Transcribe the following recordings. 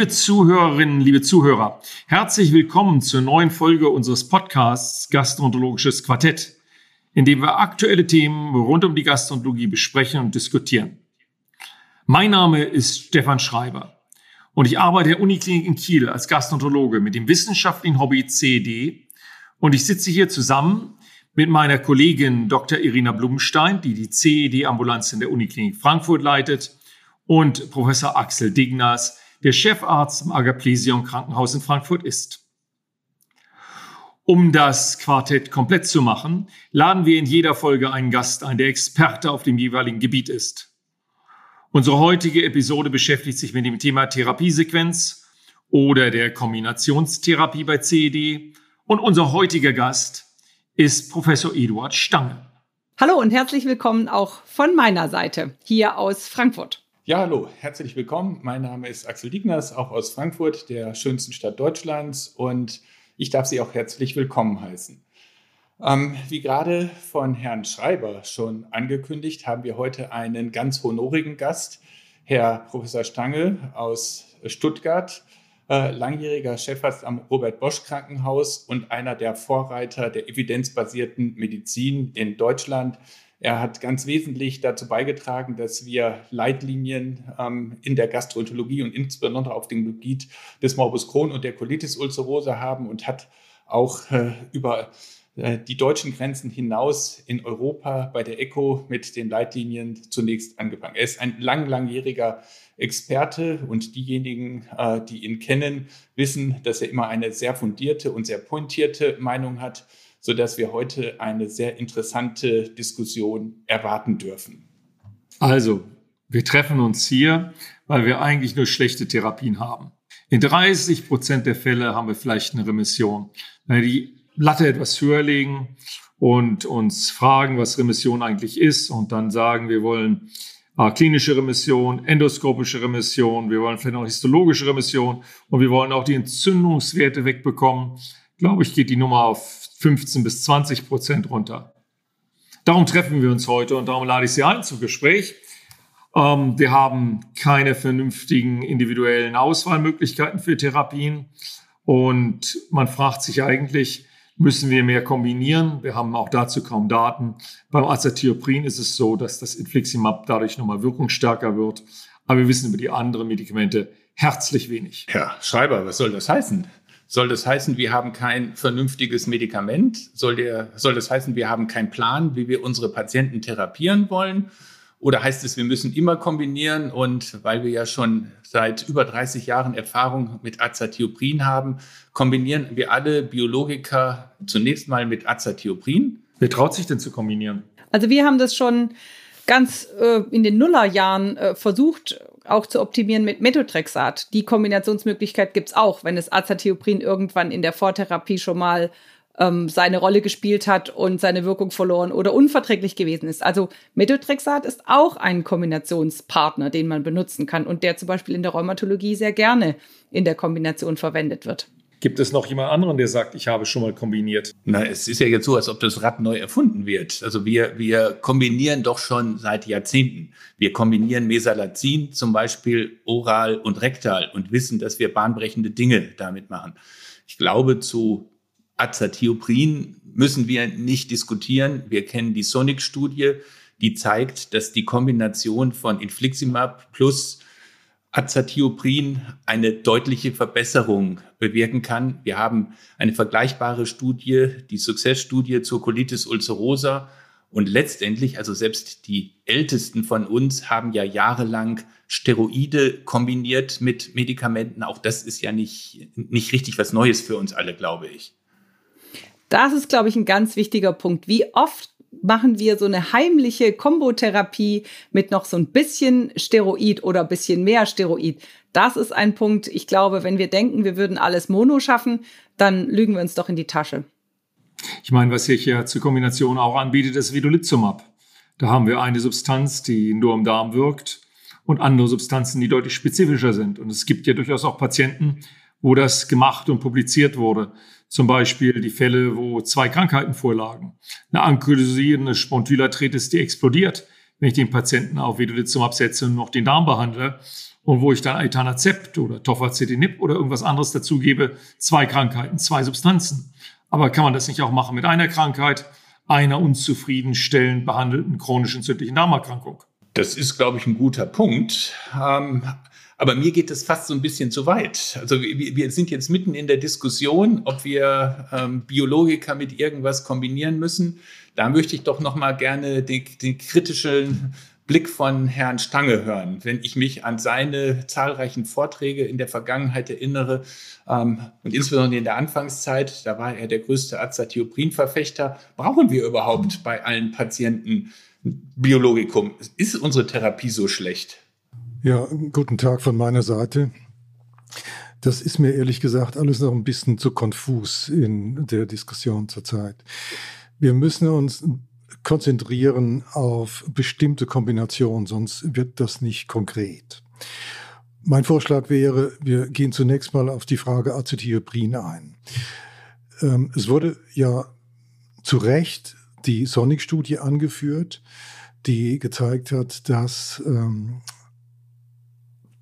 Liebe Zuhörerinnen, liebe Zuhörer, herzlich willkommen zur neuen Folge unseres Podcasts Gastroenterologisches Quartett, in dem wir aktuelle Themen rund um die Gastroenterologie besprechen und diskutieren. Mein Name ist Stefan Schreiber und ich arbeite der Uniklinik in Kiel als Gastroenterologe mit dem wissenschaftlichen Hobby CED und ich sitze hier zusammen mit meiner Kollegin Dr. Irina Blumenstein, die die CED-Ambulanz in der Uniklinik Frankfurt leitet, und Professor Axel Dignas, der Chefarzt im Agaplesion Krankenhaus in Frankfurt ist. Um das Quartett komplett zu machen, laden wir in jeder Folge einen Gast ein, der Experte auf dem jeweiligen Gebiet ist. Unsere heutige Episode beschäftigt sich mit dem Thema Therapiesequenz oder der Kombinationstherapie bei CED und unser heutiger Gast ist Professor Eduard Stange. Hallo und herzlich willkommen auch von meiner Seite hier aus Frankfurt. Ja, hallo, herzlich willkommen. Mein Name ist Axel Digners, auch aus Frankfurt, der schönsten Stadt Deutschlands, und ich darf Sie auch herzlich willkommen heißen. Ähm, wie gerade von Herrn Schreiber schon angekündigt, haben wir heute einen ganz honorigen Gast, Herr Professor Stange aus Stuttgart, äh, langjähriger Chefarzt am Robert Bosch Krankenhaus und einer der Vorreiter der evidenzbasierten Medizin in Deutschland. Er hat ganz wesentlich dazu beigetragen, dass wir Leitlinien ähm, in der Gastroenterologie und insbesondere auf dem Gebiet des Morbus Crohn und der Colitis ulcerosa haben und hat auch äh, über äh, die deutschen Grenzen hinaus in Europa bei der ECHO mit den Leitlinien zunächst angefangen. Er ist ein lang, langjähriger Experte und diejenigen, äh, die ihn kennen, wissen, dass er immer eine sehr fundierte und sehr pointierte Meinung hat so dass wir heute eine sehr interessante Diskussion erwarten dürfen. Also, wir treffen uns hier, weil wir eigentlich nur schlechte Therapien haben. In 30 Prozent der Fälle haben wir vielleicht eine Remission. Wenn wir die Latte etwas höher legen und uns fragen, was Remission eigentlich ist und dann sagen, wir wollen äh, klinische Remission, endoskopische Remission, wir wollen vielleicht noch histologische Remission und wir wollen auch die Entzündungswerte wegbekommen, glaube ich, geht die Nummer auf 15 bis 20 Prozent runter. Darum treffen wir uns heute und darum lade ich Sie ein zum Gespräch. Ähm, wir haben keine vernünftigen individuellen Auswahlmöglichkeiten für Therapien und man fragt sich eigentlich, müssen wir mehr kombinieren? Wir haben auch dazu kaum Daten. Beim Azathioprin ist es so, dass das Infliximab dadurch nochmal wirkungsstärker wird. Aber wir wissen über die anderen Medikamente herzlich wenig. Herr Schreiber, was soll das heißen? Soll das heißen, wir haben kein vernünftiges Medikament? Soll, der, soll das heißen, wir haben keinen Plan, wie wir unsere Patienten therapieren wollen? Oder heißt es, wir müssen immer kombinieren und weil wir ja schon seit über 30 Jahren Erfahrung mit Azathioprin haben, kombinieren wir alle Biologiker zunächst mal mit Azathioprin? Wer traut sich denn zu kombinieren? Also wir haben das schon ganz äh, in den Nullerjahren äh, versucht, auch zu optimieren mit Methotrexat. Die Kombinationsmöglichkeit gibt es auch, wenn es Azathioprin irgendwann in der Vortherapie schon mal ähm, seine Rolle gespielt hat und seine Wirkung verloren oder unverträglich gewesen ist. Also Methotrexat ist auch ein Kombinationspartner, den man benutzen kann und der zum Beispiel in der Rheumatologie sehr gerne in der Kombination verwendet wird. Gibt es noch jemand anderen, der sagt, ich habe schon mal kombiniert? Na, es ist ja jetzt so, als ob das Rad neu erfunden wird. Also wir, wir kombinieren doch schon seit Jahrzehnten. Wir kombinieren Mesalazin zum Beispiel oral und rektal und wissen, dass wir bahnbrechende Dinge damit machen. Ich glaube, zu Azathioprin müssen wir nicht diskutieren. Wir kennen die Sonic-Studie, die zeigt, dass die Kombination von Infliximab plus Azathioprin eine deutliche Verbesserung bewirken kann. Wir haben eine vergleichbare Studie, die Success-Studie zur Colitis ulcerosa. Und letztendlich, also selbst die Ältesten von uns haben ja jahrelang Steroide kombiniert mit Medikamenten. Auch das ist ja nicht, nicht richtig was Neues für uns alle, glaube ich. Das ist, glaube ich, ein ganz wichtiger Punkt. Wie oft machen wir so eine heimliche Kombotherapie mit noch so ein bisschen Steroid oder ein bisschen mehr Steroid. Das ist ein Punkt, ich glaube, wenn wir denken, wir würden alles Mono schaffen, dann lügen wir uns doch in die Tasche. Ich meine, was sich ja zur Kombination auch anbietet, ist Vidolizumab. Da haben wir eine Substanz, die nur im Darm wirkt und andere Substanzen, die deutlich spezifischer sind. Und es gibt ja durchaus auch Patienten, wo das gemacht und publiziert wurde. Zum Beispiel die Fälle, wo zwei Krankheiten vorlagen. Eine Ankylosie und eine Spondylarthritis, die explodiert, wenn ich den Patienten auf Vedolizumab setze und noch den Darm behandle. Und wo ich dann Etanacept oder Tofacitinib oder irgendwas anderes dazugebe. Zwei Krankheiten, zwei Substanzen. Aber kann man das nicht auch machen mit einer Krankheit, einer unzufriedenstellend behandelten chronisch entzündlichen Darmerkrankung? Das ist, glaube ich, ein guter Punkt. Ähm, aber mir geht es fast so ein bisschen zu weit. Also wir, wir sind jetzt mitten in der Diskussion, ob wir ähm, Biologika mit irgendwas kombinieren müssen. Da möchte ich doch noch mal gerne den, den kritischen Blick von Herrn Stange hören, wenn ich mich an seine zahlreichen Vorträge in der Vergangenheit erinnere ähm, und insbesondere in der Anfangszeit, da war er der größte Azathioprin-Verfechter. Brauchen wir überhaupt bei allen Patienten Biologikum? Ist unsere Therapie so schlecht? Ja, guten Tag von meiner Seite. Das ist mir ehrlich gesagt alles noch ein bisschen zu konfus in der Diskussion zurzeit. Wir müssen uns konzentrieren auf bestimmte Kombinationen, sonst wird das nicht konkret. Mein Vorschlag wäre, wir gehen zunächst mal auf die Frage Acetylprin ein. Ähm, es wurde ja zu Recht die Sonic-Studie angeführt, die gezeigt hat, dass ähm,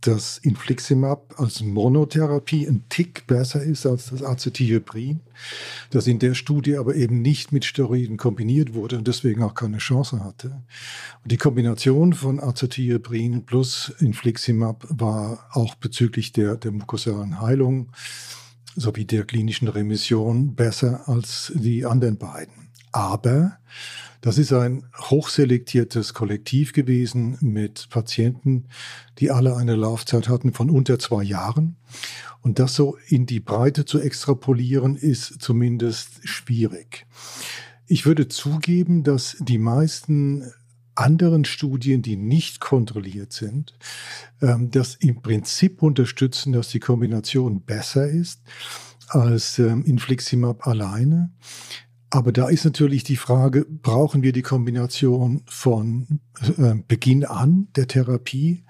dass Infliximab als Monotherapie ein Tick besser ist als das Acetylprin, das in der Studie aber eben nicht mit Steroiden kombiniert wurde und deswegen auch keine Chance hatte. Und die Kombination von Acetylprin plus Infliximab war auch bezüglich der, der mukosalen Heilung sowie der klinischen Remission besser als die anderen beiden. Aber das ist ein hochselektiertes Kollektiv gewesen mit Patienten, die alle eine Laufzeit hatten von unter zwei Jahren. Und das so in die Breite zu extrapolieren, ist zumindest schwierig. Ich würde zugeben, dass die meisten anderen Studien, die nicht kontrolliert sind, ähm, das im Prinzip unterstützen, dass die Kombination besser ist als ähm, Infliximab alleine. Aber da ist natürlich die Frage, brauchen wir die Kombination von äh, Beginn an der Therapie?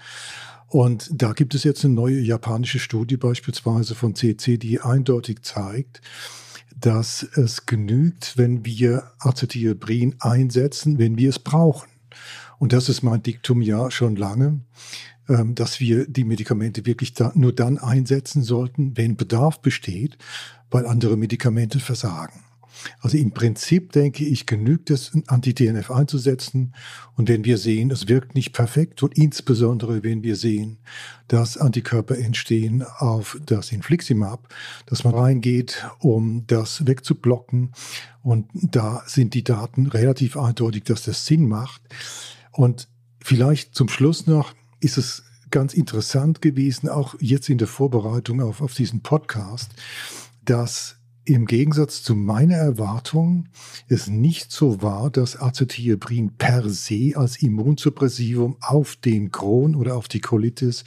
Und da gibt es jetzt eine neue japanische Studie beispielsweise von CC, die eindeutig zeigt, dass es genügt, wenn wir Acetylbrin einsetzen, wenn wir es brauchen. Und das ist mein Diktum ja schon lange, ähm, dass wir die Medikamente wirklich da, nur dann einsetzen sollten, wenn Bedarf besteht, weil andere Medikamente versagen. Also im Prinzip denke ich, genügt es, Anti-TNF einzusetzen. Und wenn wir sehen, es wirkt nicht perfekt und insbesondere wenn wir sehen, dass Antikörper entstehen auf das Infliximab, dass man reingeht, um das wegzublocken. Und da sind die Daten relativ eindeutig, dass das Sinn macht. Und vielleicht zum Schluss noch ist es ganz interessant gewesen, auch jetzt in der Vorbereitung auf, auf diesen Podcast, dass im Gegensatz zu meiner Erwartung es nicht so war, dass Acetylbrin per se als Immunsuppressivum auf den Crohn oder auf die Colitis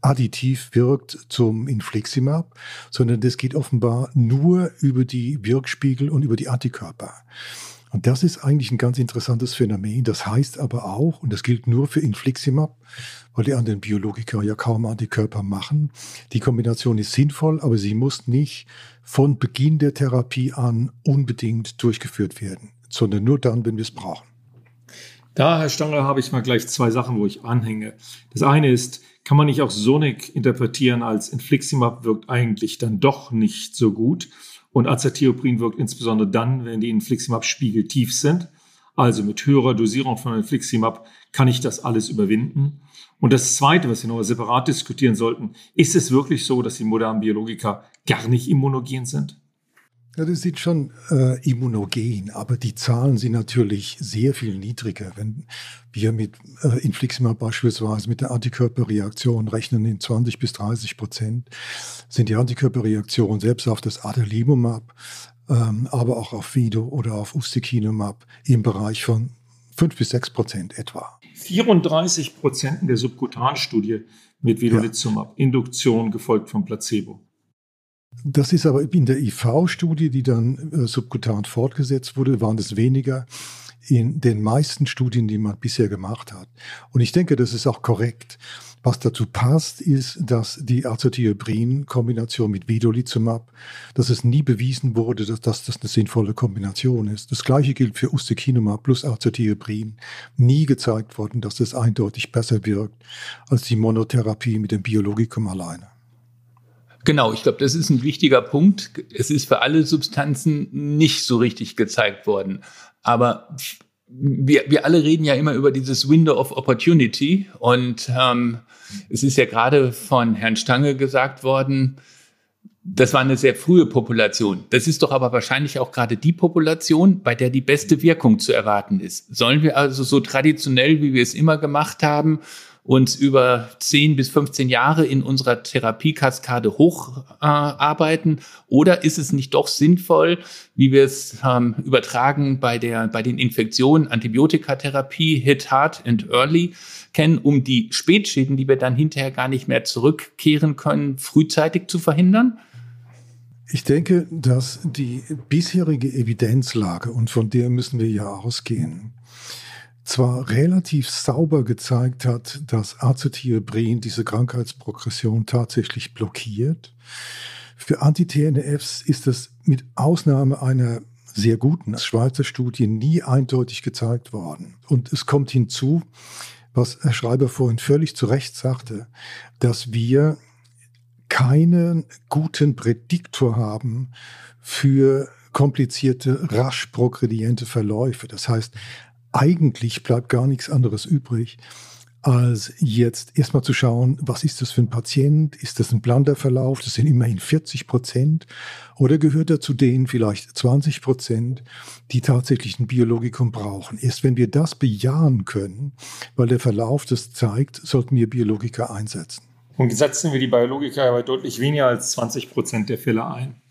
additiv wirkt zum Infliximab, sondern das geht offenbar nur über die Wirkspiegel und über die Antikörper. Und das ist eigentlich ein ganz interessantes Phänomen. Das heißt aber auch, und das gilt nur für Infliximab, weil die anderen Biologiker ja kaum Antikörper machen, die Kombination ist sinnvoll, aber sie muss nicht von Beginn der Therapie an unbedingt durchgeführt werden, sondern nur dann, wenn wir es brauchen. Da, Herr Stanger, habe ich mal gleich zwei Sachen, wo ich anhänge. Das eine ist, kann man nicht auch Sonic interpretieren als Infliximab wirkt eigentlich dann doch nicht so gut. Und Acetioprin wirkt insbesondere dann, wenn die Infliximab-Spiegel tief sind. Also mit höherer Dosierung von Infliximab kann ich das alles überwinden. Und das Zweite, was wir noch separat diskutieren sollten, ist es wirklich so, dass die modernen Biologika gar nicht immunogen sind? Ja, das sieht schon äh, immunogen, aber die Zahlen sind natürlich sehr viel niedriger. Wenn wir mit äh, Infliximab beispielsweise mit der Antikörperreaktion rechnen in 20 bis 30 Prozent, sind die Antikörperreaktionen selbst auf das Adalimumab, ähm, aber auch auf Vido oder auf Ustekinumab im Bereich von 5 bis 6 Prozent etwa. 34 Prozent in der Subkutanstudie mit Vedolizumab, ja. Induktion gefolgt vom Placebo. Das ist aber in der IV-Studie, die dann äh, subkutan fortgesetzt wurde, waren es weniger. in den meisten Studien, die man bisher gemacht hat. Und ich denke, das ist auch korrekt. Was dazu passt, ist, dass die Azathioprin-Kombination mit Vedolizumab, dass es nie bewiesen wurde, dass, dass das eine sinnvolle Kombination ist. Das gleiche gilt für Ustekinumab plus Azathioprin. Nie gezeigt worden, dass es eindeutig besser wirkt als die Monotherapie mit dem Biologikum alleine. Genau, ich glaube, das ist ein wichtiger Punkt. Es ist für alle Substanzen nicht so richtig gezeigt worden. Aber wir, wir alle reden ja immer über dieses Window of Opportunity und ähm, es ist ja gerade von Herrn Stange gesagt worden, das war eine sehr frühe Population. Das ist doch aber wahrscheinlich auch gerade die Population, bei der die beste Wirkung zu erwarten ist. Sollen wir also so traditionell, wie wir es immer gemacht haben, uns über 10 bis 15 Jahre in unserer Therapiekaskade hocharbeiten? Äh, Oder ist es nicht doch sinnvoll, wie wir es ähm, übertragen bei, der, bei den Infektionen, Antibiotikatherapie, Hit Hard and Early kennen, um die Spätschäden, die wir dann hinterher gar nicht mehr zurückkehren können, frühzeitig zu verhindern? Ich denke, dass die bisherige Evidenzlage, und von der müssen wir ja ausgehen, zwar relativ sauber gezeigt hat, dass Acetylbrin diese Krankheitsprogression tatsächlich blockiert. Für Anti-TNFs ist das mit Ausnahme einer sehr guten Schweizer Studie nie eindeutig gezeigt worden. Und es kommt hinzu, was Herr Schreiber vorhin völlig zu Recht sagte, dass wir keinen guten Prädiktor haben für komplizierte, rasch progrediente Verläufe. Das heißt, eigentlich bleibt gar nichts anderes übrig, als jetzt erstmal zu schauen, was ist das für ein Patient? Ist das ein Blanderverlauf? Das sind immerhin 40 Prozent. Oder gehört er zu denen vielleicht 20 Prozent, die tatsächlich ein Biologikum brauchen? Erst wenn wir das bejahen können, weil der Verlauf das zeigt, sollten wir Biologika einsetzen. Und setzen wir die Biologika bei deutlich weniger als 20 Prozent der Fälle ein.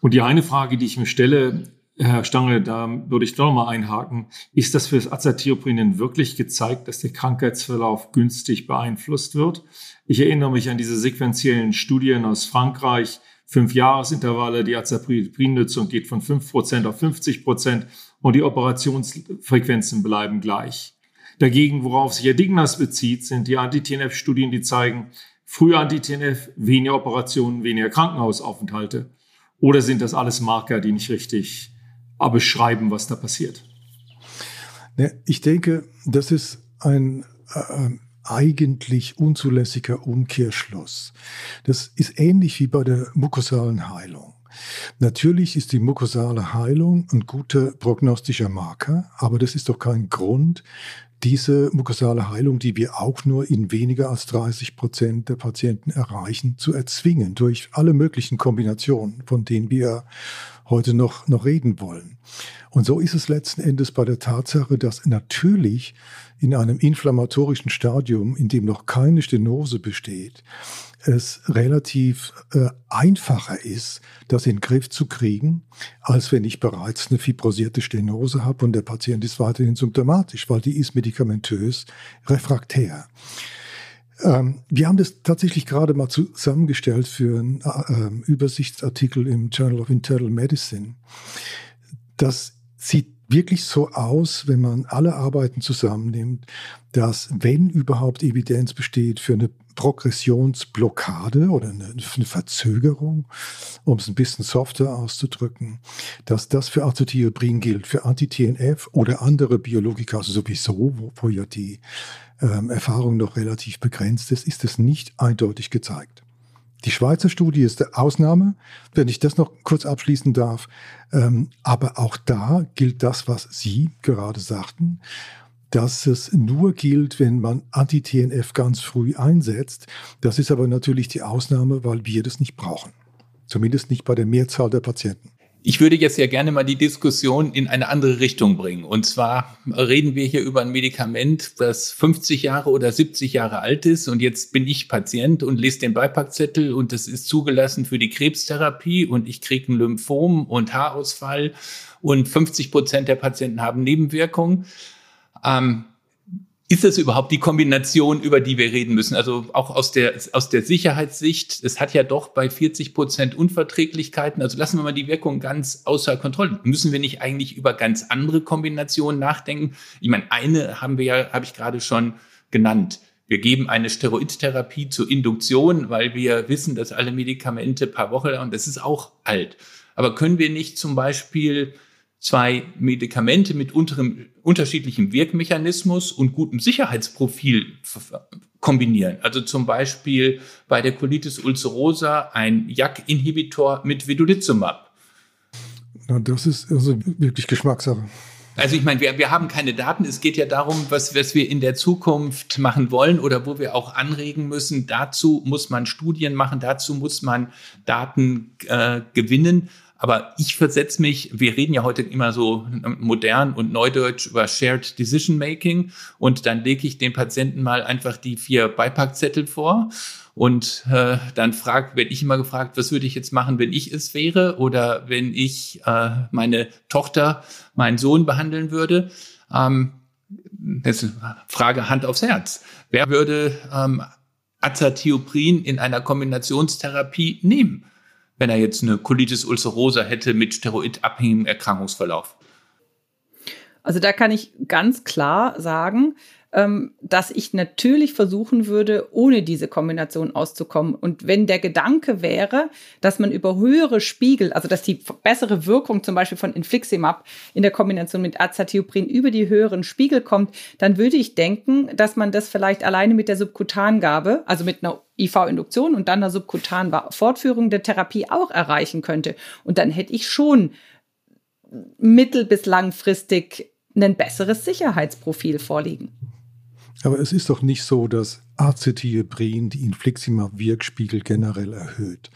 Und die eine Frage, die ich mir stelle, Herr Stange, da würde ich doch mal einhaken. Ist das für das Azathioprin wirklich gezeigt, dass der Krankheitsverlauf günstig beeinflusst wird? Ich erinnere mich an diese sequenziellen Studien aus Frankreich. Fünf Jahresintervalle, die Azathioprin-Nutzung geht von 5% auf 50% und die Operationsfrequenzen bleiben gleich. Dagegen, worauf sich Herr Dignas bezieht, sind die Anti-TNF-Studien, die zeigen, frühe Anti-TNF, weniger Operationen, weniger Krankenhausaufenthalte. Oder sind das alles Marker, die nicht richtig beschreiben, was da passiert? Ich denke, das ist ein äh, eigentlich unzulässiger Umkehrschluss. Das ist ähnlich wie bei der mukosalen Heilung. Natürlich ist die mukosale Heilung ein guter prognostischer Marker, aber das ist doch kein Grund, diese mukosale Heilung, die wir auch nur in weniger als 30 Prozent der Patienten erreichen, zu erzwingen durch alle möglichen Kombinationen, von denen wir heute noch, noch reden wollen. Und so ist es letzten Endes bei der Tatsache, dass natürlich in einem inflammatorischen Stadium, in dem noch keine Stenose besteht, es relativ äh, einfacher ist, das in den Griff zu kriegen, als wenn ich bereits eine fibrosierte Stenose habe und der Patient ist weiterhin symptomatisch, weil die ist medikamentös refraktär. Ähm, wir haben das tatsächlich gerade mal zusammengestellt für einen äh, Übersichtsartikel im Journal of Internal Medicine. Das sieht wirklich so aus, wenn man alle Arbeiten zusammennimmt, dass wenn überhaupt Evidenz besteht für eine Progressionsblockade oder eine, eine Verzögerung, um es ein bisschen softer auszudrücken, dass das für Azothioprin gilt, für Anti-TNF oder andere Biologika sowieso, wo, wo ja die ähm, Erfahrung noch relativ begrenzt ist, ist es nicht eindeutig gezeigt. Die Schweizer Studie ist der Ausnahme, wenn ich das noch kurz abschließen darf. Ähm, aber auch da gilt das, was Sie gerade sagten, dass es nur gilt, wenn man Anti-TNF ganz früh einsetzt. Das ist aber natürlich die Ausnahme, weil wir das nicht brauchen. Zumindest nicht bei der Mehrzahl der Patienten. Ich würde jetzt ja gerne mal die Diskussion in eine andere Richtung bringen. Und zwar reden wir hier über ein Medikament, das 50 Jahre oder 70 Jahre alt ist. Und jetzt bin ich Patient und lese den Beipackzettel und das ist zugelassen für die Krebstherapie und ich kriege ein Lymphom und Haarausfall und 50 Prozent der Patienten haben Nebenwirkungen. Ähm, ist es überhaupt die Kombination, über die wir reden müssen? Also auch aus der, aus der Sicherheitssicht, es hat ja doch bei 40 Prozent Unverträglichkeiten, also lassen wir mal die Wirkung ganz außer Kontrolle. Müssen wir nicht eigentlich über ganz andere Kombinationen nachdenken? Ich meine, eine haben wir ja, habe ich gerade schon genannt. Wir geben eine Steroidtherapie zur Induktion, weil wir wissen, dass alle Medikamente paar Wochen, und das ist auch alt. Aber können wir nicht zum Beispiel zwei Medikamente mit unterem, unterschiedlichem Wirkmechanismus und gutem Sicherheitsprofil kombinieren. Also zum Beispiel bei der Colitis ulcerosa ein JAK-Inhibitor mit Vedolizumab. Na, das ist also wirklich Geschmackssache. Also ich meine, wir, wir haben keine Daten. Es geht ja darum, was, was wir in der Zukunft machen wollen oder wo wir auch anregen müssen. Dazu muss man Studien machen, dazu muss man Daten äh, gewinnen. Aber ich versetze mich, wir reden ja heute immer so modern und neudeutsch über Shared Decision Making und dann lege ich den Patienten mal einfach die vier Beipackzettel vor und äh, dann fragt, werde ich immer gefragt, was würde ich jetzt machen, wenn ich es wäre oder wenn ich äh, meine Tochter, meinen Sohn behandeln würde. Ähm, das ist eine Frage Hand aufs Herz. Wer würde ähm, Azathioprin in einer Kombinationstherapie nehmen? Wenn er jetzt eine Colitis ulcerosa hätte mit steroidabhängigem Erkrankungsverlauf? Also da kann ich ganz klar sagen, ähm, dass ich natürlich versuchen würde, ohne diese Kombination auszukommen. Und wenn der Gedanke wäre, dass man über höhere Spiegel, also dass die bessere Wirkung zum Beispiel von Infliximab in der Kombination mit Azathioprin über die höheren Spiegel kommt, dann würde ich denken, dass man das vielleicht alleine mit der Subkutangabe, also mit einer IV-Induktion und dann einer subkutanen Fortführung der Therapie auch erreichen könnte. Und dann hätte ich schon mittel- bis langfristig ein besseres Sicherheitsprofil vorliegen. Aber es ist doch nicht so, dass Acetylbrin die Infliximab-Wirkspiegel generell erhöht,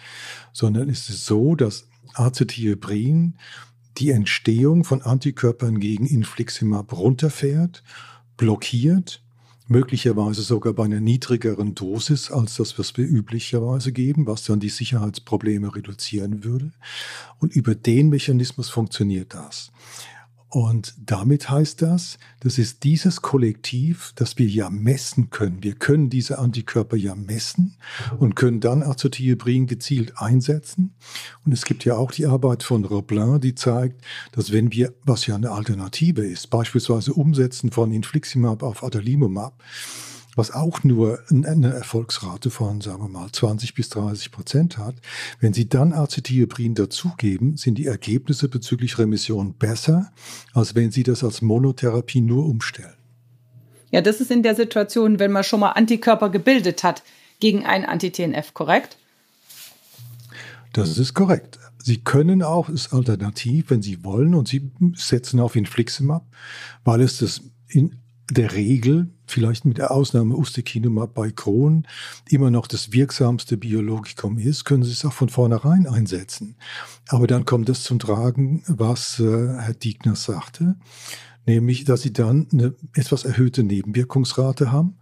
sondern es ist so, dass Acetylbrin die Entstehung von Antikörpern gegen Infliximab runterfährt, blockiert, möglicherweise sogar bei einer niedrigeren Dosis als das, was wir üblicherweise geben, was dann die Sicherheitsprobleme reduzieren würde. Und über den Mechanismus funktioniert das. Und damit heißt das, das ist dieses Kollektiv, das wir ja messen können. Wir können diese Antikörper ja messen und können dann Azothioprin gezielt einsetzen. Und es gibt ja auch die Arbeit von Roblin, die zeigt, dass wenn wir, was ja eine Alternative ist, beispielsweise Umsetzen von Infliximab auf Adalimumab, was auch nur eine Erfolgsrate von, sagen wir mal, 20 bis 30 Prozent hat. Wenn Sie dann Acetylbrin dazugeben, sind die Ergebnisse bezüglich Remission besser, als wenn Sie das als Monotherapie nur umstellen. Ja, das ist in der Situation, wenn man schon mal Antikörper gebildet hat gegen ein Anti-TNF, korrekt? Das ist korrekt. Sie können auch, ist alternativ, wenn Sie wollen, und Sie setzen auf Infliximab, weil es das in der Regel, vielleicht mit der Ausnahme Ustekinumab bei Crohn, immer noch das wirksamste Biologikum ist, können Sie es auch von vornherein einsetzen. Aber dann kommt es zum Tragen, was äh, Herr Diegner sagte nämlich dass sie dann eine etwas erhöhte Nebenwirkungsrate haben,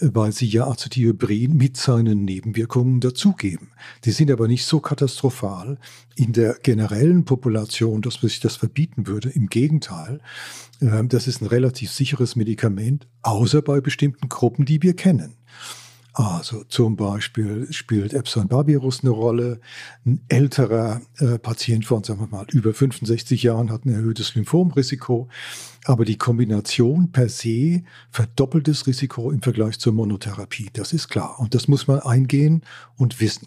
weil sie ja Acetylbrin mit seinen Nebenwirkungen dazugeben. Die sind aber nicht so katastrophal in der generellen Population, dass man sich das verbieten würde. Im Gegenteil, das ist ein relativ sicheres Medikament, außer bei bestimmten Gruppen, die wir kennen. Also zum Beispiel spielt Epstein-Barr-Virus eine Rolle. Ein älterer äh, Patient von, sagen wir mal, über 65 Jahren hat ein erhöhtes Lymphomrisiko. Aber die Kombination per se verdoppelt das Risiko im Vergleich zur Monotherapie. Das ist klar. Und das muss man eingehen und wissen.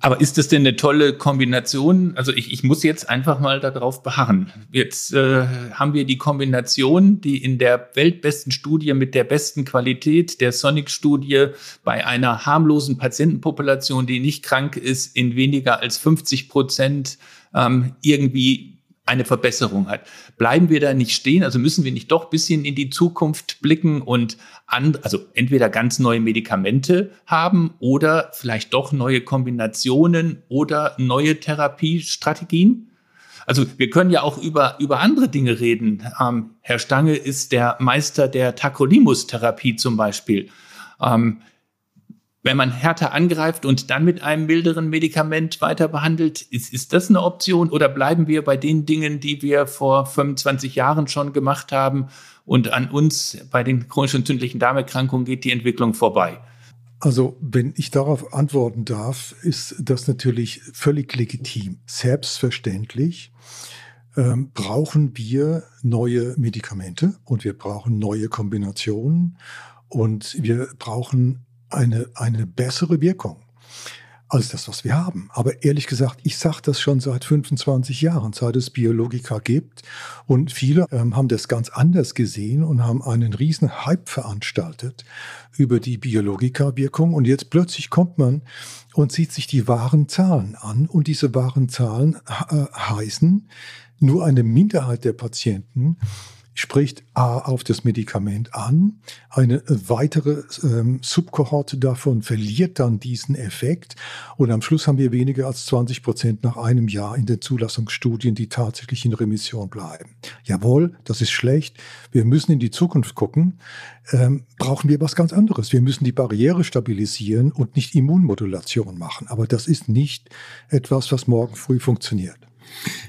Aber ist das denn eine tolle Kombination? Also ich, ich muss jetzt einfach mal darauf beharren. Jetzt äh, haben wir die Kombination, die in der weltbesten Studie mit der besten Qualität der Sonic-Studie bei einer harmlosen Patientenpopulation, die nicht krank ist, in weniger als 50 Prozent ähm, irgendwie eine Verbesserung hat. Bleiben wir da nicht stehen? Also müssen wir nicht doch ein bisschen in die Zukunft blicken und an, also entweder ganz neue Medikamente haben oder vielleicht doch neue Kombinationen oder neue Therapiestrategien? Also wir können ja auch über, über andere Dinge reden. Ähm, Herr Stange ist der Meister der Tacrolimus-Therapie zum Beispiel. Ähm, wenn man härter angreift und dann mit einem milderen Medikament weiter behandelt, ist, ist das eine Option oder bleiben wir bei den Dingen, die wir vor 25 Jahren schon gemacht haben und an uns bei den chronisch entzündlichen Darmerkrankungen geht die Entwicklung vorbei? Also, wenn ich darauf antworten darf, ist das natürlich völlig legitim. Selbstverständlich ähm, brauchen wir neue Medikamente und wir brauchen neue Kombinationen und wir brauchen eine, eine bessere Wirkung als das, was wir haben. Aber ehrlich gesagt, ich sage das schon seit 25 Jahren, seit es Biologika gibt. Und viele ähm, haben das ganz anders gesehen und haben einen riesen Hype veranstaltet über die Biologika-Wirkung. Und jetzt plötzlich kommt man und sieht sich die wahren Zahlen an. Und diese wahren Zahlen äh, heißen, nur eine Minderheit der Patienten spricht A auf das Medikament an, eine weitere ähm, Subkohorte davon verliert dann diesen Effekt und am Schluss haben wir weniger als 20 Prozent nach einem Jahr in den Zulassungsstudien, die tatsächlich in Remission bleiben. Jawohl, das ist schlecht. Wir müssen in die Zukunft gucken. Ähm, brauchen wir was ganz anderes. Wir müssen die Barriere stabilisieren und nicht Immunmodulation machen. Aber das ist nicht etwas, was morgen früh funktioniert.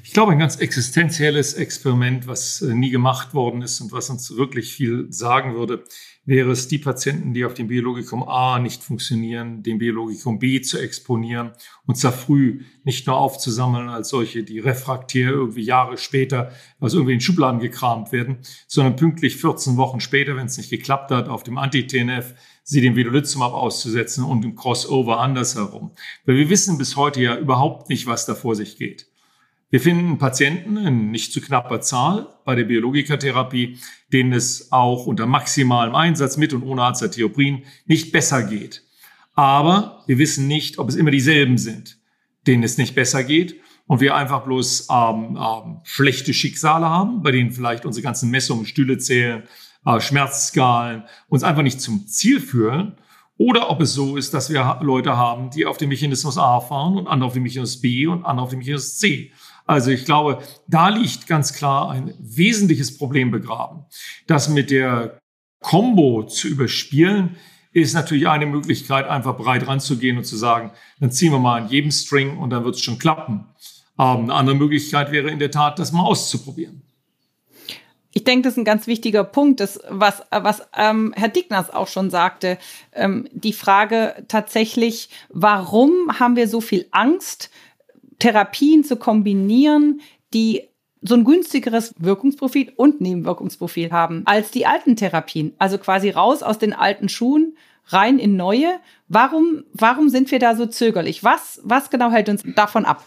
Ich glaube, ein ganz existenzielles Experiment, was äh, nie gemacht worden ist und was uns wirklich viel sagen würde, wäre es, die Patienten, die auf dem Biologikum A nicht funktionieren, dem Biologikum B zu exponieren und zwar früh nicht nur aufzusammeln als solche, die refraktär irgendwie Jahre später aus irgendwie in Schubladen gekramt werden, sondern pünktlich 14 Wochen später, wenn es nicht geklappt hat, auf dem Anti-TNF sie dem Vedolizumab auszusetzen und im Crossover andersherum. Weil wir wissen bis heute ja überhaupt nicht, was da vor sich geht. Wir finden Patienten in nicht zu knapper Zahl bei der Biologikatherapie, denen es auch unter maximalem Einsatz mit und ohne Azathioprin nicht besser geht. Aber wir wissen nicht, ob es immer dieselben sind, denen es nicht besser geht und wir einfach bloß ähm, ähm, schlechte Schicksale haben, bei denen vielleicht unsere ganzen Messungen, Stühle zählen, äh, Schmerzskalen uns einfach nicht zum Ziel führen. Oder ob es so ist, dass wir Leute haben, die auf dem Mechanismus A fahren und andere auf dem Mechanismus B und andere auf dem Mechanismus C. Also ich glaube, da liegt ganz klar ein wesentliches Problem begraben. Das mit der Combo zu überspielen, ist natürlich eine Möglichkeit, einfach breit ranzugehen und zu sagen, dann ziehen wir mal an jedem String und dann wird es schon klappen. Ähm, eine andere Möglichkeit wäre in der Tat, das mal auszuprobieren. Ich denke, das ist ein ganz wichtiger Punkt, das, was, was ähm, Herr Digners auch schon sagte. Ähm, die Frage tatsächlich, warum haben wir so viel Angst, Therapien zu kombinieren, die so ein günstigeres Wirkungsprofil und Nebenwirkungsprofil haben als die alten Therapien. Also quasi raus aus den alten Schuhen, rein in neue. Warum, warum sind wir da so zögerlich? Was, was genau hält uns davon ab?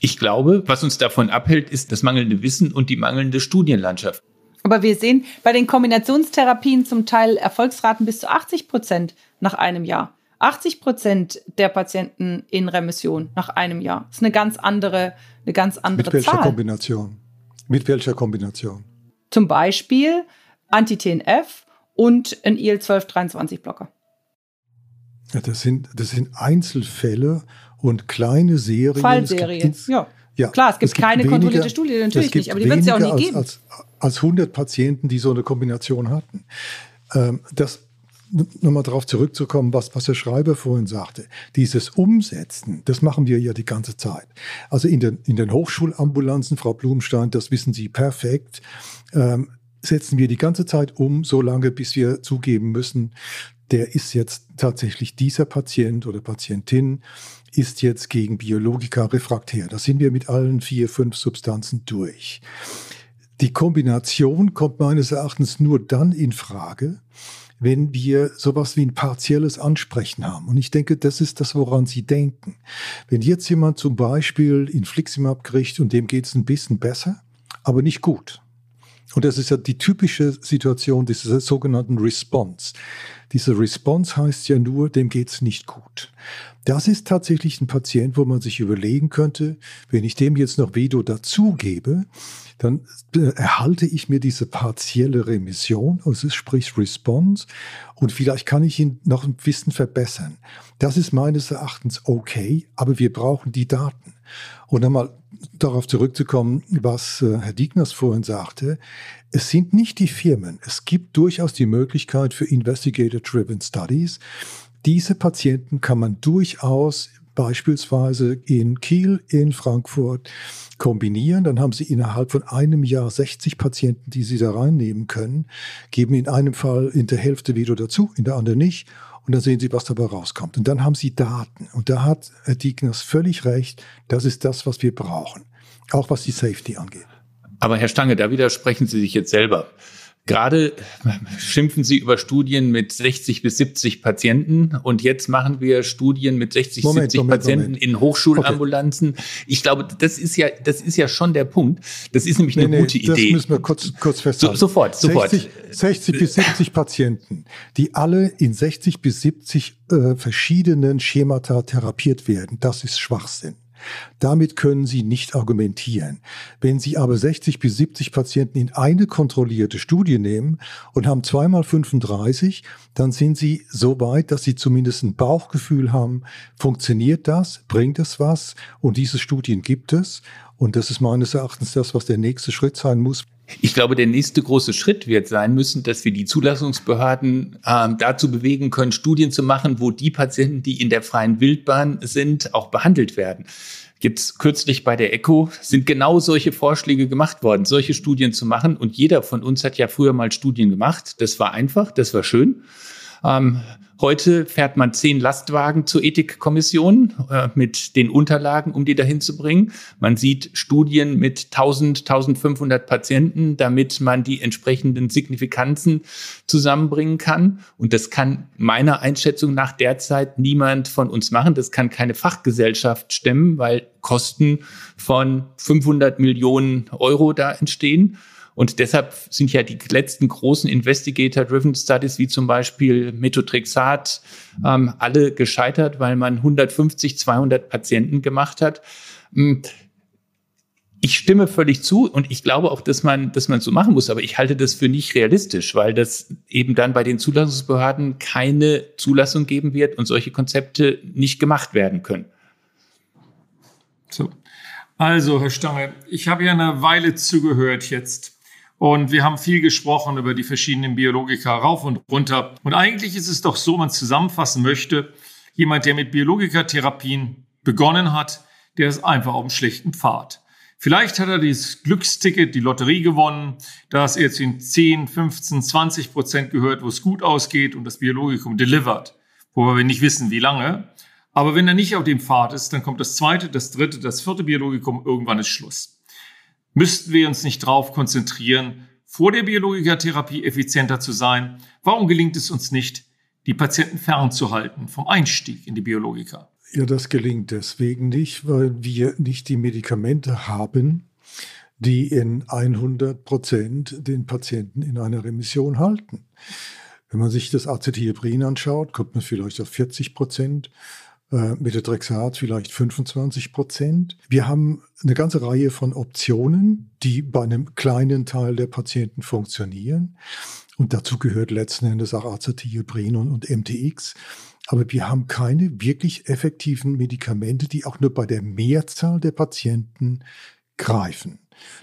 Ich glaube, was uns davon abhält, ist das mangelnde Wissen und die mangelnde Studienlandschaft. Aber wir sehen bei den Kombinationstherapien zum Teil Erfolgsraten bis zu 80 Prozent nach einem Jahr. 80 Prozent der Patienten in Remission nach einem Jahr. Das ist eine ganz andere, eine ganz andere Mit welcher Zahl. Kombination? Mit welcher Kombination? Zum Beispiel Anti-TNF und ein IL-12-23-Blocker. Ja, das, sind, das sind Einzelfälle und kleine Serien. Fallserien, ja. ja. Klar, es gibt, es gibt keine weniger, kontrollierte Studie, natürlich nicht, aber die wird es ja auch nie als, geben. Als, als 100 Patienten, die so eine Kombination hatten. Ähm, das nochmal darauf zurückzukommen, was, was der Schreiber vorhin sagte. Dieses Umsetzen, das machen wir ja die ganze Zeit. Also in den, in den Hochschulambulanzen, Frau Blumenstein, das wissen Sie perfekt, ähm, setzen wir die ganze Zeit um, so lange, bis wir zugeben müssen, der ist jetzt tatsächlich dieser Patient oder Patientin ist jetzt gegen Biologika refraktär. Da sind wir mit allen vier, fünf Substanzen durch. Die Kombination kommt meines Erachtens nur dann in Frage, wenn wir sowas wie ein partielles Ansprechen haben. Und ich denke, das ist das, woran Sie denken. Wenn jetzt jemand zum Beispiel Infliximab kriegt und dem geht es ein bisschen besser, aber nicht gut. Und das ist ja die typische Situation dieser sogenannten Response. Diese Response heißt ja nur, dem geht's nicht gut. Das ist tatsächlich ein Patient, wo man sich überlegen könnte, wenn ich dem jetzt noch Vedo dazugebe, dann äh, erhalte ich mir diese partielle Remission, also sprich Response, und vielleicht kann ich ihn noch ein bisschen verbessern. Das ist meines Erachtens okay, aber wir brauchen die Daten. Und einmal darauf zurückzukommen, was äh, Herr Diegners vorhin sagte, es sind nicht die Firmen. Es gibt durchaus die Möglichkeit für Investigator-Driven Studies. Diese Patienten kann man durchaus beispielsweise in Kiel, in Frankfurt kombinieren. Dann haben Sie innerhalb von einem Jahr 60 Patienten, die Sie da reinnehmen können, geben in einem Fall in der Hälfte wieder dazu, in der anderen nicht. Und dann sehen Sie, was dabei rauskommt. Und dann haben Sie Daten. Und da hat Herr Diekners völlig recht. Das ist das, was wir brauchen. Auch was die Safety angeht. Aber Herr Stange, da widersprechen Sie sich jetzt selber. Gerade schimpfen Sie über Studien mit 60 bis 70 Patienten und jetzt machen wir Studien mit 60, Moment, 70 Moment, Patienten Moment. in Hochschulambulanzen. Okay. Ich glaube, das ist ja, das ist ja schon der Punkt. Das ist nämlich nee, eine nee, gute Idee. Das müssen wir kurz, kurz festhalten. So, sofort, sofort. 60, 60 bis 70 Patienten, die alle in 60 bis 70 äh, verschiedenen Schemata therapiert werden. Das ist Schwachsinn. Damit können Sie nicht argumentieren. Wenn Sie aber 60 bis 70 Patienten in eine kontrollierte Studie nehmen und haben zweimal 35, dann sind Sie so weit, dass Sie zumindest ein Bauchgefühl haben, funktioniert das, bringt es was und diese Studien gibt es. Und das ist meines Erachtens das, was der nächste Schritt sein muss. Ich glaube, der nächste große Schritt wird sein müssen, dass wir die Zulassungsbehörden äh, dazu bewegen können, Studien zu machen, wo die Patienten, die in der freien Wildbahn sind, auch behandelt werden. Jetzt kürzlich bei der ECHO sind genau solche Vorschläge gemacht worden, solche Studien zu machen. Und jeder von uns hat ja früher mal Studien gemacht. Das war einfach, das war schön. Ähm, Heute fährt man zehn Lastwagen zur Ethikkommission äh, mit den Unterlagen, um die dahin zu bringen. Man sieht Studien mit 1000, 1500 Patienten, damit man die entsprechenden Signifikanzen zusammenbringen kann. Und das kann meiner Einschätzung nach derzeit niemand von uns machen. Das kann keine Fachgesellschaft stemmen, weil Kosten von 500 Millionen Euro da entstehen. Und deshalb sind ja die letzten großen Investigator-Driven Studies, wie zum Beispiel Methotrexat, ähm, alle gescheitert, weil man 150, 200 Patienten gemacht hat. Hm, ich stimme völlig zu und ich glaube auch, dass man, dass man so machen muss, aber ich halte das für nicht realistisch, weil das eben dann bei den Zulassungsbehörden keine Zulassung geben wird und solche Konzepte nicht gemacht werden können. So. Also, Herr Stange, ich habe ja eine Weile zugehört jetzt. Und wir haben viel gesprochen über die verschiedenen Biologika rauf und runter. Und eigentlich ist es doch so, man zusammenfassen möchte, jemand, der mit Biologikatherapien begonnen hat, der ist einfach auf dem schlechten Pfad. Vielleicht hat er dieses Glücksticket, die Lotterie gewonnen, dass er jetzt in 10, 15, 20 Prozent gehört, wo es gut ausgeht und das Biologikum delivert, wobei wir nicht wissen, wie lange. Aber wenn er nicht auf dem Pfad ist, dann kommt das zweite, das dritte, das vierte Biologikum, irgendwann ist Schluss müssten wir uns nicht darauf konzentrieren, vor der Biologikatherapie effizienter zu sein? Warum gelingt es uns nicht, die Patienten fernzuhalten vom Einstieg in die Biologika? Ja, das gelingt deswegen nicht, weil wir nicht die Medikamente haben, die in 100 Prozent den Patienten in einer Remission halten. Wenn man sich das Acetylbrin anschaut, kommt man vielleicht auf 40 Prozent äh, Methotrexat vielleicht 25 Prozent. Wir haben eine ganze Reihe von Optionen, die bei einem kleinen Teil der Patienten funktionieren. Und dazu gehört letzten Endes auch Acetylbrin und, MTX. Aber wir haben keine wirklich effektiven Medikamente, die auch nur bei der Mehrzahl der Patienten greifen.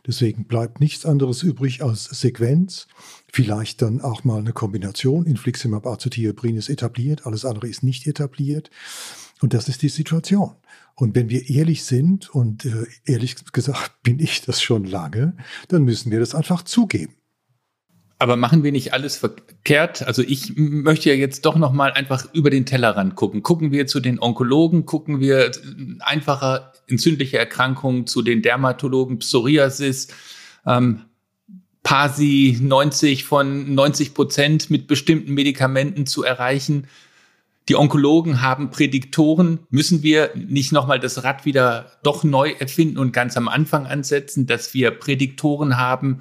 Deswegen bleibt nichts anderes übrig als Sequenz. Vielleicht dann auch mal eine Kombination. Infliximab Acetylbrin ist etabliert, alles andere ist nicht etabliert. Und das ist die Situation. Und wenn wir ehrlich sind, und äh, ehrlich gesagt bin ich das schon lange, dann müssen wir das einfach zugeben. Aber machen wir nicht alles verkehrt? Also ich möchte ja jetzt doch noch mal einfach über den Tellerrand gucken. Gucken wir zu den Onkologen, gucken wir einfacher entzündliche Erkrankungen zu den Dermatologen, Psoriasis, ähm, PASI 90 von 90 Prozent mit bestimmten Medikamenten zu erreichen. Die Onkologen haben Prädiktoren. Müssen wir nicht nochmal das Rad wieder doch neu erfinden und ganz am Anfang ansetzen, dass wir Prädiktoren haben,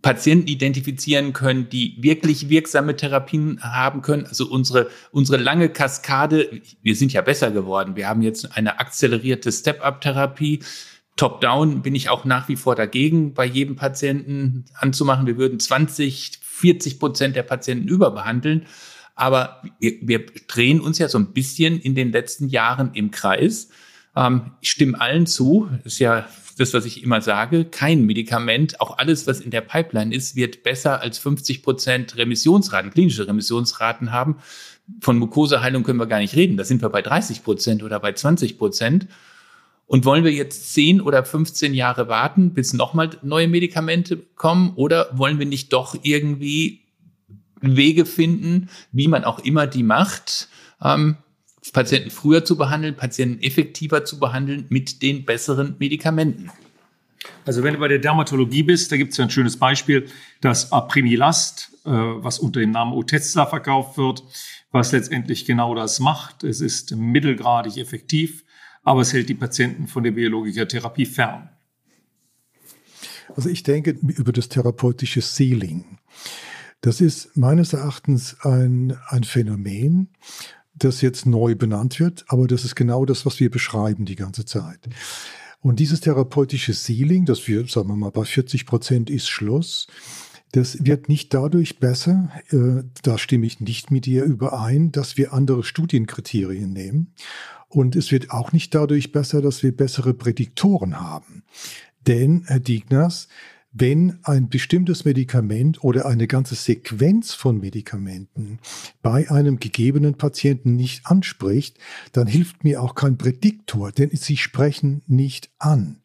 Patienten identifizieren können, die wirklich wirksame Therapien haben können. Also unsere, unsere lange Kaskade, wir sind ja besser geworden. Wir haben jetzt eine akzelerierte Step-up-Therapie. Top-down bin ich auch nach wie vor dagegen, bei jedem Patienten anzumachen. Wir würden 20, 40 Prozent der Patienten überbehandeln. Aber wir, wir drehen uns ja so ein bisschen in den letzten Jahren im Kreis. Ähm, ich stimme allen zu. Ist ja das, was ich immer sage. Kein Medikament, auch alles, was in der Pipeline ist, wird besser als 50 Prozent Remissionsraten, klinische Remissionsraten haben. Von Mukoseheilung können wir gar nicht reden. Da sind wir bei 30 Prozent oder bei 20 Prozent. Und wollen wir jetzt 10 oder 15 Jahre warten, bis nochmal neue Medikamente kommen? Oder wollen wir nicht doch irgendwie Wege finden, wie man auch immer die macht, ähm, Patienten früher zu behandeln, Patienten effektiver zu behandeln mit den besseren Medikamenten. Also wenn du bei der Dermatologie bist, da gibt es ja ein schönes Beispiel, das Apremilast, äh, was unter dem Namen Otezla verkauft wird, was letztendlich genau das macht. Es ist mittelgradig effektiv, aber es hält die Patienten von der Biologikertherapie fern. Also ich denke über das therapeutische Ceiling. Das ist meines Erachtens ein, ein Phänomen, das jetzt neu benannt wird, aber das ist genau das, was wir beschreiben die ganze Zeit. Und dieses therapeutische Ceiling, das wir, sagen wir mal, bei 40 Prozent ist Schluss, das wird nicht dadurch besser, äh, da stimme ich nicht mit dir überein, dass wir andere Studienkriterien nehmen. Und es wird auch nicht dadurch besser, dass wir bessere Prädiktoren haben. Denn, Herr Digners, wenn ein bestimmtes Medikament oder eine ganze Sequenz von Medikamenten bei einem gegebenen Patienten nicht anspricht, dann hilft mir auch kein Prädiktor, denn sie sprechen nicht an.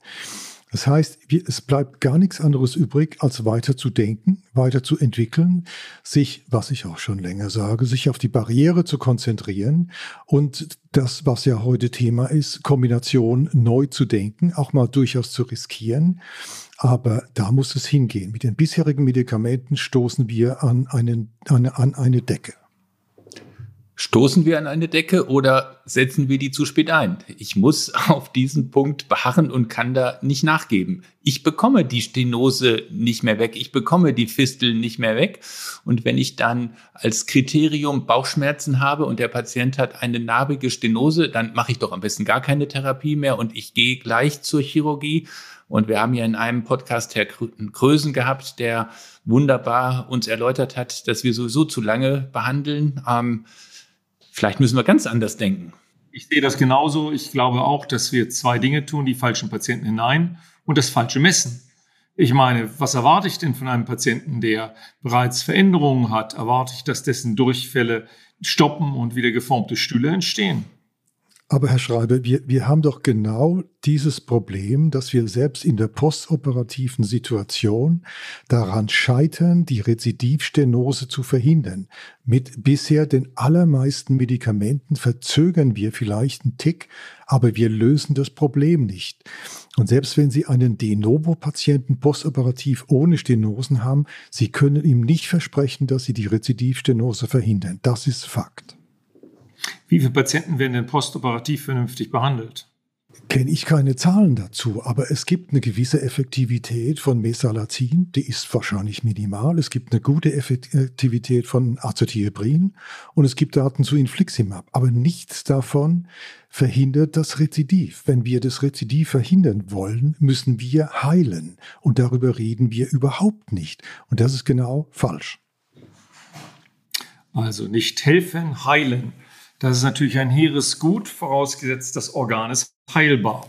Das heißt, es bleibt gar nichts anderes übrig, als weiter zu denken, weiter zu entwickeln, sich, was ich auch schon länger sage, sich auf die Barriere zu konzentrieren und das, was ja heute Thema ist, Kombination neu zu denken, auch mal durchaus zu riskieren aber da muss es hingehen. Mit den bisherigen Medikamenten stoßen wir an, einen, an, an eine Decke. Stoßen wir an eine Decke oder setzen wir die zu spät ein? Ich muss auf diesen Punkt beharren und kann da nicht nachgeben. Ich bekomme die Stenose nicht mehr weg. Ich bekomme die Fistel nicht mehr weg. Und wenn ich dann als Kriterium Bauchschmerzen habe und der Patient hat eine narbige Stenose, dann mache ich doch am besten gar keine Therapie mehr und ich gehe gleich zur Chirurgie und wir haben ja in einem Podcast Herr Krösen gehabt, der wunderbar uns erläutert hat, dass wir sowieso zu lange behandeln. Ähm, vielleicht müssen wir ganz anders denken. Ich sehe das genauso. Ich glaube auch, dass wir zwei Dinge tun, die falschen Patienten hinein und das falsche Messen. Ich meine, was erwarte ich denn von einem Patienten, der bereits Veränderungen hat? Erwarte ich, dass dessen Durchfälle stoppen und wieder geformte Stühle entstehen? Aber Herr Schreiber, wir, wir haben doch genau dieses Problem, dass wir selbst in der postoperativen Situation daran scheitern, die Rezidivstenose zu verhindern. Mit bisher den allermeisten Medikamenten verzögern wir vielleicht einen Tick, aber wir lösen das Problem nicht. Und selbst wenn Sie einen De Novo-Patienten postoperativ ohne Stenosen haben, Sie können ihm nicht versprechen, dass Sie die Rezidivstenose verhindern. Das ist Fakt. Wie viele Patienten werden denn postoperativ vernünftig behandelt? Kenne ich keine Zahlen dazu, aber es gibt eine gewisse Effektivität von Mesalazin, die ist wahrscheinlich minimal. Es gibt eine gute Effektivität von Azathioprin und es gibt Daten zu Infliximab, aber nichts davon verhindert das Rezidiv. Wenn wir das Rezidiv verhindern wollen, müssen wir heilen und darüber reden wir überhaupt nicht und das ist genau falsch. Also nicht helfen, heilen. Das ist natürlich ein hehres Gut, vorausgesetzt, das Organ ist heilbar.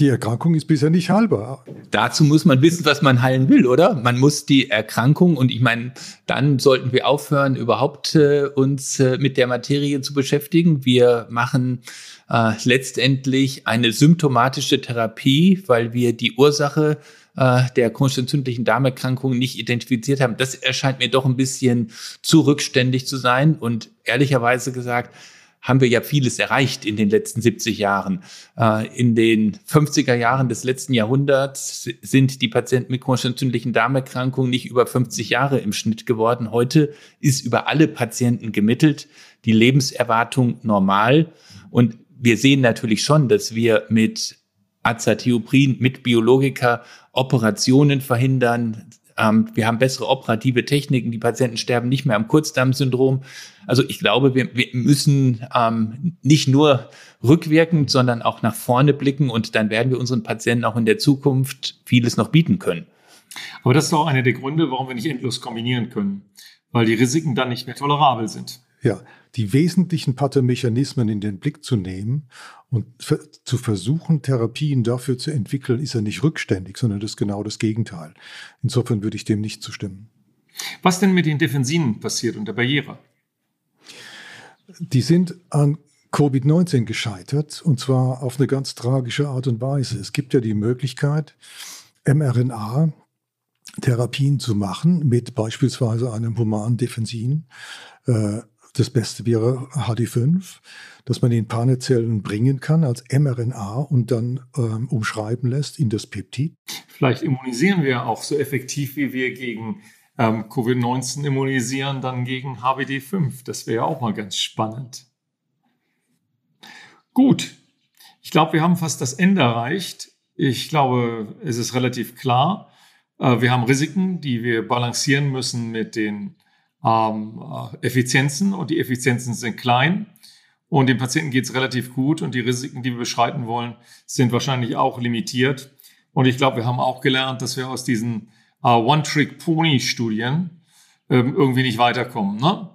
Die Erkrankung ist bisher nicht heilbar. Dazu muss man wissen, was man heilen will, oder? Man muss die Erkrankung und ich meine, dann sollten wir aufhören, überhaupt äh, uns äh, mit der Materie zu beschäftigen. Wir machen äh, letztendlich eine symptomatische Therapie, weil wir die Ursache äh, der chronisch entzündlichen Darmerkrankung nicht identifiziert haben. Das erscheint mir doch ein bisschen zu rückständig zu sein und ehrlicherweise gesagt, haben wir ja vieles erreicht in den letzten 70 Jahren. Äh, in den 50er Jahren des letzten Jahrhunderts sind die Patienten mit chronisch entzündlichen Darmerkrankungen nicht über 50 Jahre im Schnitt geworden. Heute ist über alle Patienten gemittelt die Lebenserwartung normal. Und wir sehen natürlich schon, dass wir mit Azathioprin, mit Biologika Operationen verhindern. Ähm, wir haben bessere operative Techniken. Die Patienten sterben nicht mehr am Kurzdarmsyndrom. Also ich glaube, wir, wir müssen ähm, nicht nur rückwirkend, sondern auch nach vorne blicken und dann werden wir unseren Patienten auch in der Zukunft vieles noch bieten können. Aber das ist auch einer der Gründe, warum wir nicht endlos kombinieren können, weil die Risiken dann nicht mehr tolerabel sind. Ja, die wesentlichen Pathomechanismen in den Blick zu nehmen und zu versuchen, Therapien dafür zu entwickeln, ist ja nicht rückständig, sondern das ist genau das Gegenteil. Insofern würde ich dem nicht zustimmen. Was denn mit den Defensiven passiert und der Barriere? Die sind an Covid-19 gescheitert und zwar auf eine ganz tragische Art und Weise. Es gibt ja die Möglichkeit, mRNA Therapien zu machen mit beispielsweise einem humanen Defensin. Äh, das Beste wäre HD5, dass man in Panezellen bringen kann als mRNA und dann ähm, umschreiben lässt in das Peptid. Vielleicht immunisieren wir auch so effektiv, wie wir gegen ähm, Covid-19 immunisieren, dann gegen HBD5. Das wäre auch mal ganz spannend. Gut, ich glaube, wir haben fast das Ende erreicht. Ich glaube, es ist relativ klar. Äh, wir haben Risiken, die wir balancieren müssen mit den ähm, äh, Effizienzen und die Effizienzen sind klein. Und dem Patienten geht es relativ gut und die Risiken, die wir beschreiten wollen, sind wahrscheinlich auch limitiert. Und ich glaube, wir haben auch gelernt, dass wir aus diesen äh, One-Trick-Pony-Studien ähm, irgendwie nicht weiterkommen. Ne?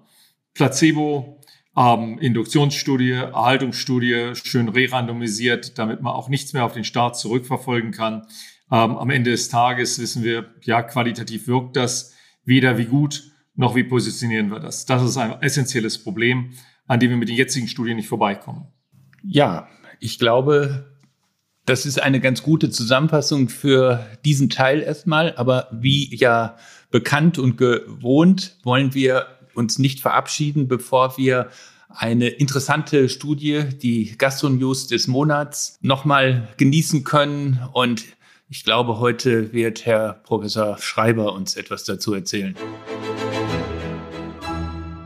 Placebo, ähm, Induktionsstudie, Erhaltungsstudie, schön re-randomisiert, damit man auch nichts mehr auf den Start zurückverfolgen kann. Ähm, am Ende des Tages wissen wir, ja, qualitativ wirkt das weder wie gut noch wie positionieren wir das. Das ist ein essentielles Problem, an dem wir mit den jetzigen Studien nicht vorbeikommen. Ja, ich glaube, das ist eine ganz gute Zusammenfassung für diesen Teil erstmal. Aber wie ja bekannt und gewohnt, wollen wir uns nicht verabschieden, bevor wir eine interessante Studie, die Gastro-News des Monats, nochmal genießen können. Und ich glaube, heute wird Herr Professor Schreiber uns etwas dazu erzählen.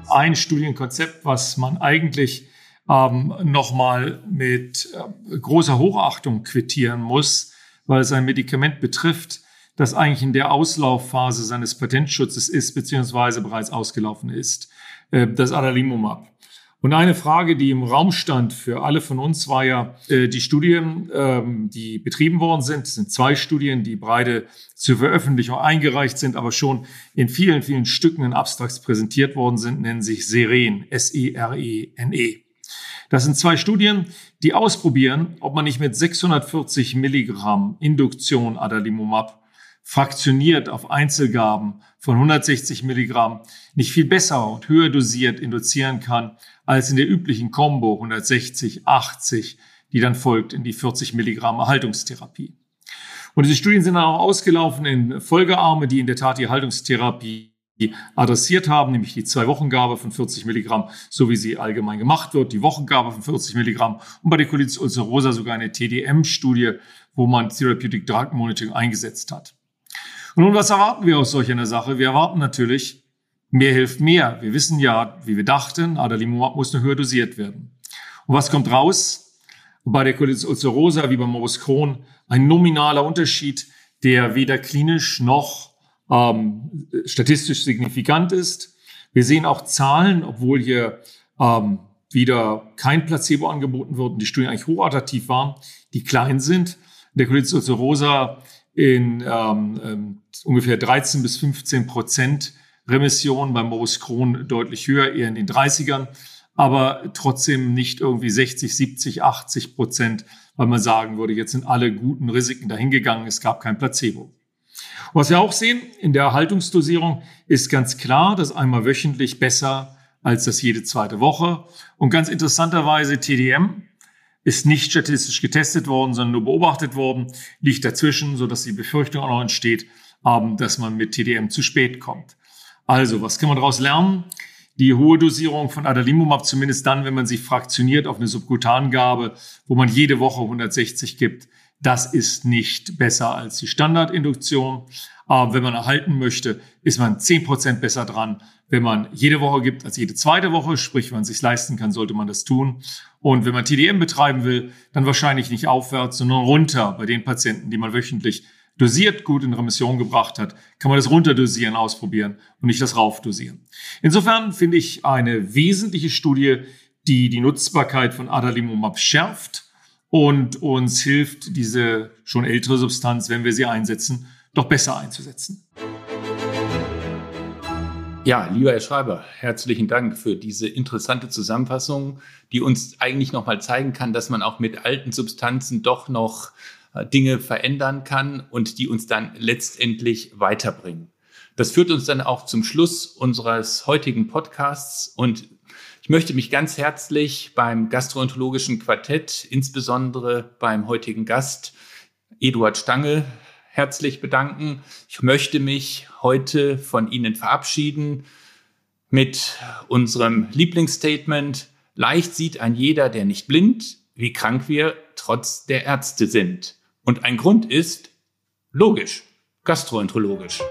Ein Studienkonzept, was man eigentlich ähm, nochmal mit äh, großer Hochachtung quittieren muss, weil es ein Medikament betrifft, das eigentlich in der Auslaufphase seines Patentschutzes ist, beziehungsweise bereits ausgelaufen ist, äh, das Adalimumab. Und eine Frage, die im Raum stand für alle von uns, war ja äh, die Studien, ähm, die betrieben worden sind. Es sind zwei Studien, die beide zur Veröffentlichung eingereicht sind, aber schon in vielen, vielen Stücken in Abstrakts präsentiert worden sind, nennen sich SEREN, S-E-R-E-N-E. -E. Das sind zwei Studien, die ausprobieren, ob man nicht mit 640 Milligramm Induktion Adalimumab fraktioniert auf Einzelgaben von 160 Milligramm nicht viel besser und höher dosiert induzieren kann als in der üblichen Combo 160, 80, die dann folgt in die 40 Milligramm Erhaltungstherapie. Und diese Studien sind dann auch ausgelaufen in Folgearme, die in der Tat die Erhaltungstherapie adressiert haben, nämlich die Zwei-Wochen-Gabe von 40 Milligramm, so wie sie allgemein gemacht wird, die Wochengabe von 40 Milligramm und bei der Colitis ulcerosa sogar eine TDM-Studie, wo man Therapeutic Drug Monitoring eingesetzt hat. Und nun, was erwarten wir aus solch einer Sache? Wir erwarten natürlich, mehr hilft mehr. Wir wissen ja, wie wir dachten, Adalimumab muss nur höher dosiert werden. Und was kommt raus? Bei der Colitis ulcerosa wie beim Morbus Crohn ein nominaler Unterschied, der weder klinisch noch ähm, statistisch signifikant ist. Wir sehen auch Zahlen, obwohl hier ähm, wieder kein Placebo angeboten wird und die Studien eigentlich hochattraktiv waren, die klein sind. Der Colitis ulcerosa in ähm, ähm ungefähr 13 bis 15 Prozent Remission, beim Morbus Crohn deutlich höher, eher in den 30ern, aber trotzdem nicht irgendwie 60, 70, 80 Prozent, weil man sagen würde, jetzt sind alle guten Risiken dahingegangen, es gab kein Placebo. Was wir auch sehen in der Erhaltungsdosierung ist ganz klar, dass einmal wöchentlich besser als das jede zweite Woche. Und ganz interessanterweise TDM ist nicht statistisch getestet worden, sondern nur beobachtet worden, liegt dazwischen, sodass die Befürchtung auch noch entsteht, ähm, dass man mit TDM zu spät kommt. Also, was kann man daraus lernen? Die hohe Dosierung von Adalimumab, zumindest dann, wenn man sie fraktioniert auf eine Subkutangabe, wo man jede Woche 160 gibt, das ist nicht besser als die Standardinduktion. Aber wenn man erhalten möchte, ist man 10% besser dran. Wenn man jede Woche gibt als jede zweite Woche, sprich, wenn man es sich leisten kann, sollte man das tun. Und wenn man TDM betreiben will, dann wahrscheinlich nicht aufwärts, sondern runter bei den Patienten, die man wöchentlich dosiert gut in Remission gebracht hat, kann man das runterdosieren, ausprobieren und nicht das raufdosieren. Insofern finde ich eine wesentliche Studie, die die Nutzbarkeit von Adalimumab schärft und uns hilft, diese schon ältere Substanz, wenn wir sie einsetzen, doch besser einzusetzen. Ja, lieber Herr Schreiber, herzlichen Dank für diese interessante Zusammenfassung, die uns eigentlich nochmal zeigen kann, dass man auch mit alten Substanzen doch noch Dinge verändern kann und die uns dann letztendlich weiterbringen. Das führt uns dann auch zum Schluss unseres heutigen Podcasts und ich möchte mich ganz herzlich beim gastroenterologischen Quartett, insbesondere beim heutigen Gast Eduard Stange, herzlich bedanken. Ich möchte mich heute von Ihnen verabschieden mit unserem Lieblingsstatement. Leicht sieht ein jeder, der nicht blind, wie krank wir trotz der Ärzte sind. Und ein Grund ist logisch, gastroenterologisch.